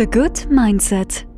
The Good Mindset.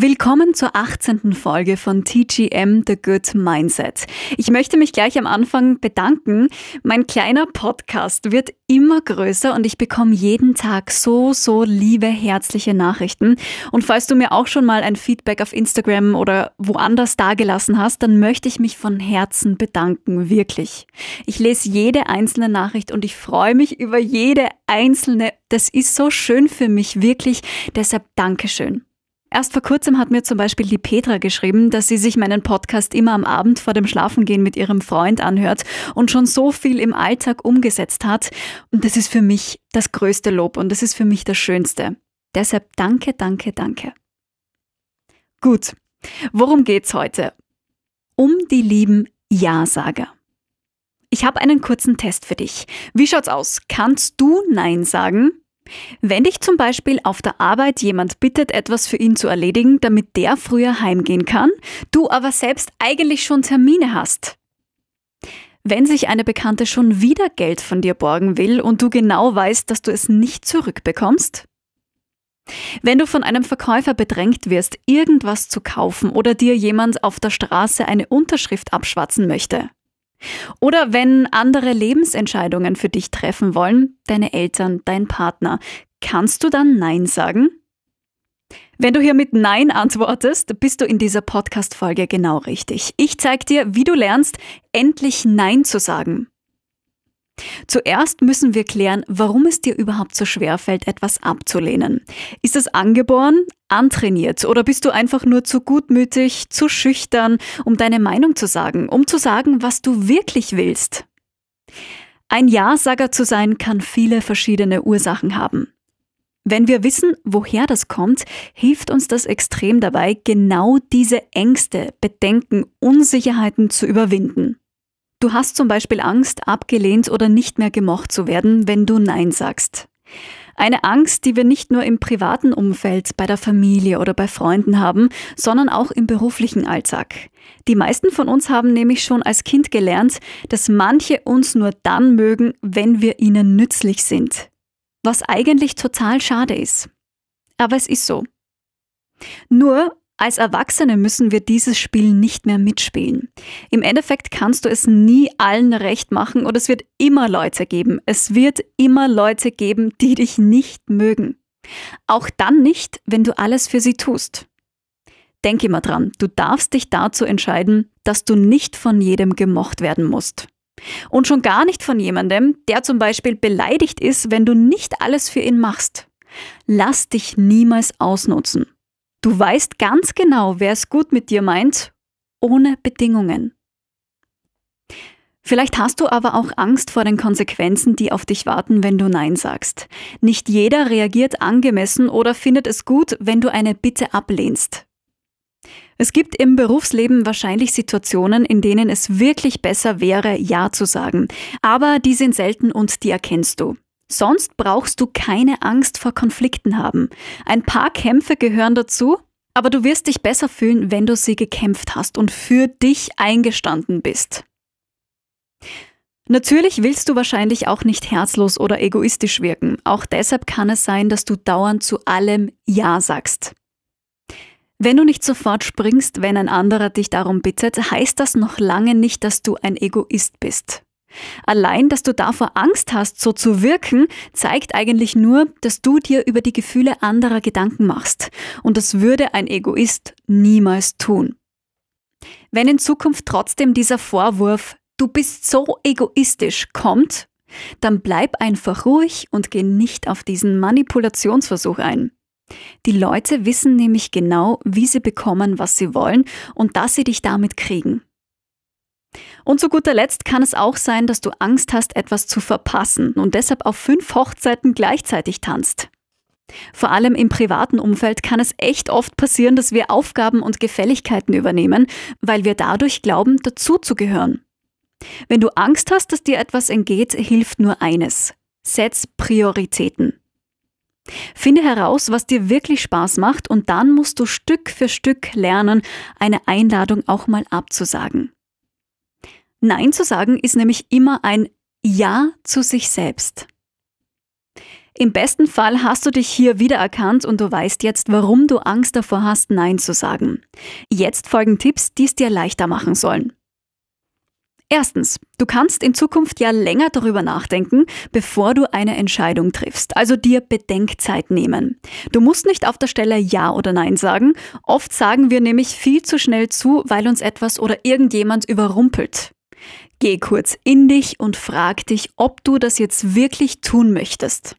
Willkommen zur 18. Folge von TGM The Good Mindset. Ich möchte mich gleich am Anfang bedanken. Mein kleiner Podcast wird immer größer und ich bekomme jeden Tag so, so liebe, herzliche Nachrichten. Und falls du mir auch schon mal ein Feedback auf Instagram oder woanders dagelassen hast, dann möchte ich mich von Herzen bedanken, wirklich. Ich lese jede einzelne Nachricht und ich freue mich über jede einzelne. Das ist so schön für mich, wirklich. Deshalb Dankeschön. Erst vor kurzem hat mir zum Beispiel die Petra geschrieben, dass sie sich meinen Podcast immer am Abend vor dem Schlafengehen mit ihrem Freund anhört und schon so viel im Alltag umgesetzt hat. Und das ist für mich das größte Lob und das ist für mich das Schönste. Deshalb danke, danke, danke. Gut, worum geht's heute? Um die lieben Ja-Sager. Ich habe einen kurzen Test für dich. Wie schaut's aus? Kannst du Nein sagen? Wenn dich zum Beispiel auf der Arbeit jemand bittet, etwas für ihn zu erledigen, damit der früher heimgehen kann, du aber selbst eigentlich schon Termine hast. Wenn sich eine Bekannte schon wieder Geld von dir borgen will und du genau weißt, dass du es nicht zurückbekommst. Wenn du von einem Verkäufer bedrängt wirst, irgendwas zu kaufen oder dir jemand auf der Straße eine Unterschrift abschwatzen möchte. Oder wenn andere Lebensentscheidungen für dich treffen wollen, deine Eltern, dein Partner, kannst du dann Nein sagen? Wenn du hier mit Nein antwortest, bist du in dieser Podcast-Folge genau richtig. Ich zeige dir, wie du lernst, endlich Nein zu sagen. Zuerst müssen wir klären, warum es dir überhaupt so schwer fällt, etwas abzulehnen. Ist es angeboren, antrainiert oder bist du einfach nur zu gutmütig, zu schüchtern, um deine Meinung zu sagen, um zu sagen, was du wirklich willst? Ein Ja-Sager zu sein kann viele verschiedene Ursachen haben. Wenn wir wissen, woher das kommt, hilft uns das extrem dabei, genau diese Ängste, Bedenken, Unsicherheiten zu überwinden. Du hast zum Beispiel Angst, abgelehnt oder nicht mehr gemocht zu werden, wenn du Nein sagst. Eine Angst, die wir nicht nur im privaten Umfeld, bei der Familie oder bei Freunden haben, sondern auch im beruflichen Alltag. Die meisten von uns haben nämlich schon als Kind gelernt, dass manche uns nur dann mögen, wenn wir ihnen nützlich sind. Was eigentlich total schade ist. Aber es ist so. Nur als Erwachsene müssen wir dieses Spiel nicht mehr mitspielen. Im Endeffekt kannst du es nie allen recht machen und es wird immer Leute geben. Es wird immer Leute geben, die dich nicht mögen. Auch dann nicht, wenn du alles für sie tust. Denk immer dran, du darfst dich dazu entscheiden, dass du nicht von jedem gemocht werden musst. Und schon gar nicht von jemandem, der zum Beispiel beleidigt ist, wenn du nicht alles für ihn machst. Lass dich niemals ausnutzen. Du weißt ganz genau, wer es gut mit dir meint, ohne Bedingungen. Vielleicht hast du aber auch Angst vor den Konsequenzen, die auf dich warten, wenn du Nein sagst. Nicht jeder reagiert angemessen oder findet es gut, wenn du eine Bitte ablehnst. Es gibt im Berufsleben wahrscheinlich Situationen, in denen es wirklich besser wäre, Ja zu sagen. Aber die sind selten und die erkennst du. Sonst brauchst du keine Angst vor Konflikten haben. Ein paar Kämpfe gehören dazu, aber du wirst dich besser fühlen, wenn du sie gekämpft hast und für dich eingestanden bist. Natürlich willst du wahrscheinlich auch nicht herzlos oder egoistisch wirken. Auch deshalb kann es sein, dass du dauernd zu allem Ja sagst. Wenn du nicht sofort springst, wenn ein anderer dich darum bittet, heißt das noch lange nicht, dass du ein Egoist bist. Allein, dass du davor Angst hast, so zu wirken, zeigt eigentlich nur, dass du dir über die Gefühle anderer Gedanken machst. Und das würde ein Egoist niemals tun. Wenn in Zukunft trotzdem dieser Vorwurf, du bist so egoistisch, kommt, dann bleib einfach ruhig und geh nicht auf diesen Manipulationsversuch ein. Die Leute wissen nämlich genau, wie sie bekommen, was sie wollen und dass sie dich damit kriegen. Und zu guter Letzt kann es auch sein, dass du Angst hast, etwas zu verpassen und deshalb auf fünf Hochzeiten gleichzeitig tanzt. Vor allem im privaten Umfeld kann es echt oft passieren, dass wir Aufgaben und Gefälligkeiten übernehmen, weil wir dadurch glauben, dazuzugehören. Wenn du Angst hast, dass dir etwas entgeht, hilft nur eines. Setz Prioritäten. Finde heraus, was dir wirklich Spaß macht und dann musst du Stück für Stück lernen, eine Einladung auch mal abzusagen. Nein zu sagen ist nämlich immer ein Ja zu sich selbst. Im besten Fall hast du dich hier wiedererkannt und du weißt jetzt, warum du Angst davor hast, Nein zu sagen. Jetzt folgen Tipps, die es dir leichter machen sollen. Erstens, du kannst in Zukunft ja länger darüber nachdenken, bevor du eine Entscheidung triffst, also dir Bedenkzeit nehmen. Du musst nicht auf der Stelle Ja oder Nein sagen. Oft sagen wir nämlich viel zu schnell zu, weil uns etwas oder irgendjemand überrumpelt. Geh kurz in dich und frag dich, ob du das jetzt wirklich tun möchtest.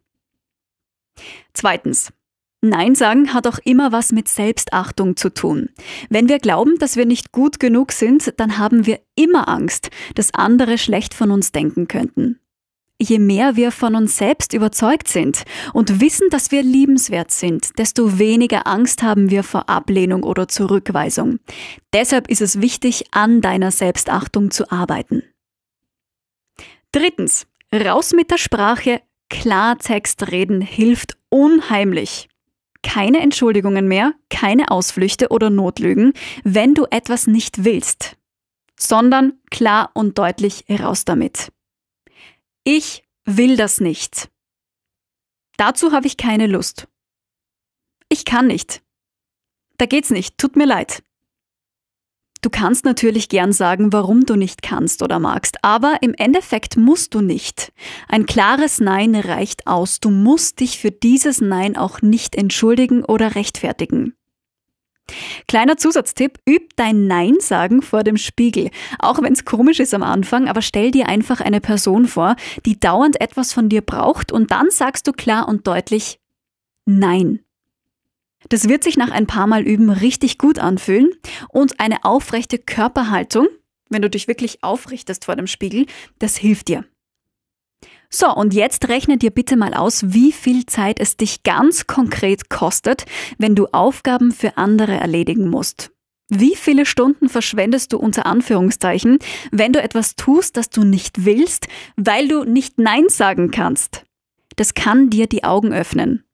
Zweitens, Nein sagen hat auch immer was mit Selbstachtung zu tun. Wenn wir glauben, dass wir nicht gut genug sind, dann haben wir immer Angst, dass andere schlecht von uns denken könnten. Je mehr wir von uns selbst überzeugt sind und wissen, dass wir liebenswert sind, desto weniger Angst haben wir vor Ablehnung oder Zurückweisung. Deshalb ist es wichtig, an deiner Selbstachtung zu arbeiten. Drittens, raus mit der Sprache, Klartext reden hilft unheimlich. Keine Entschuldigungen mehr, keine Ausflüchte oder Notlügen, wenn du etwas nicht willst, sondern klar und deutlich raus damit. Ich will das nicht. Dazu habe ich keine Lust. Ich kann nicht. Da geht's nicht, tut mir leid. Du kannst natürlich gern sagen, warum du nicht kannst oder magst, aber im Endeffekt musst du nicht. Ein klares Nein reicht aus. Du musst dich für dieses Nein auch nicht entschuldigen oder rechtfertigen. Kleiner Zusatztipp, üb dein Nein sagen vor dem Spiegel. Auch wenn es komisch ist am Anfang, aber stell dir einfach eine Person vor, die dauernd etwas von dir braucht und dann sagst du klar und deutlich Nein. Das wird sich nach ein paar Mal üben richtig gut anfühlen und eine aufrechte Körperhaltung, wenn du dich wirklich aufrichtest vor dem Spiegel, das hilft dir. So, und jetzt rechne dir bitte mal aus, wie viel Zeit es dich ganz konkret kostet, wenn du Aufgaben für andere erledigen musst. Wie viele Stunden verschwendest du unter Anführungszeichen, wenn du etwas tust, das du nicht willst, weil du nicht Nein sagen kannst? Das kann dir die Augen öffnen.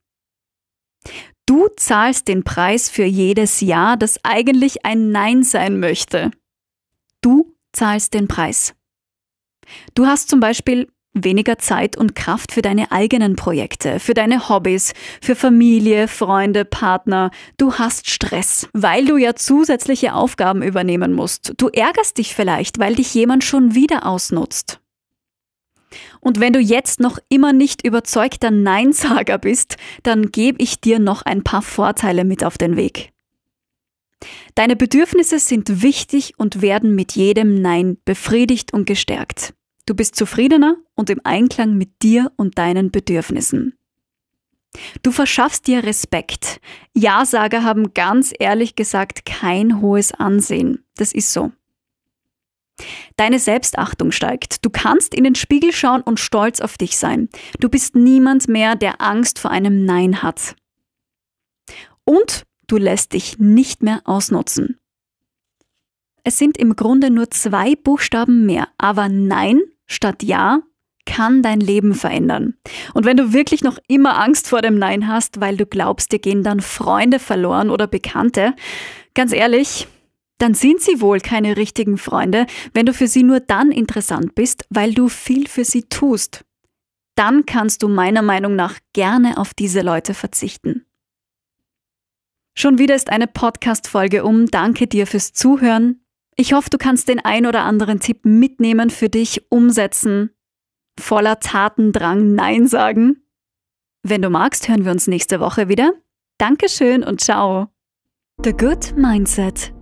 Du zahlst den Preis für jedes Ja, das eigentlich ein Nein sein möchte. Du zahlst den Preis. Du hast zum Beispiel weniger Zeit und Kraft für deine eigenen Projekte, für deine Hobbys, für Familie, Freunde, Partner. Du hast Stress, weil du ja zusätzliche Aufgaben übernehmen musst. Du ärgerst dich vielleicht, weil dich jemand schon wieder ausnutzt. Und wenn du jetzt noch immer nicht überzeugter Neinsager bist, dann gebe ich dir noch ein paar Vorteile mit auf den Weg. Deine Bedürfnisse sind wichtig und werden mit jedem Nein befriedigt und gestärkt. Du bist zufriedener und im Einklang mit dir und deinen Bedürfnissen. Du verschaffst dir Respekt. Ja-Sager haben ganz ehrlich gesagt kein hohes Ansehen. Das ist so. Deine Selbstachtung steigt. Du kannst in den Spiegel schauen und stolz auf dich sein. Du bist niemand mehr, der Angst vor einem Nein hat. Und du lässt dich nicht mehr ausnutzen. Es sind im Grunde nur zwei Buchstaben mehr, aber Nein statt Ja kann dein Leben verändern. Und wenn du wirklich noch immer Angst vor dem Nein hast, weil du glaubst, dir gehen dann Freunde verloren oder Bekannte, ganz ehrlich, dann sind sie wohl keine richtigen Freunde, wenn du für sie nur dann interessant bist, weil du viel für sie tust. Dann kannst du meiner Meinung nach gerne auf diese Leute verzichten. Schon wieder ist eine Podcast-Folge um. Danke dir fürs Zuhören. Ich hoffe, du kannst den ein oder anderen Tipp mitnehmen für dich, umsetzen, voller Tatendrang Nein sagen. Wenn du magst, hören wir uns nächste Woche wieder. Dankeschön und ciao. The Good Mindset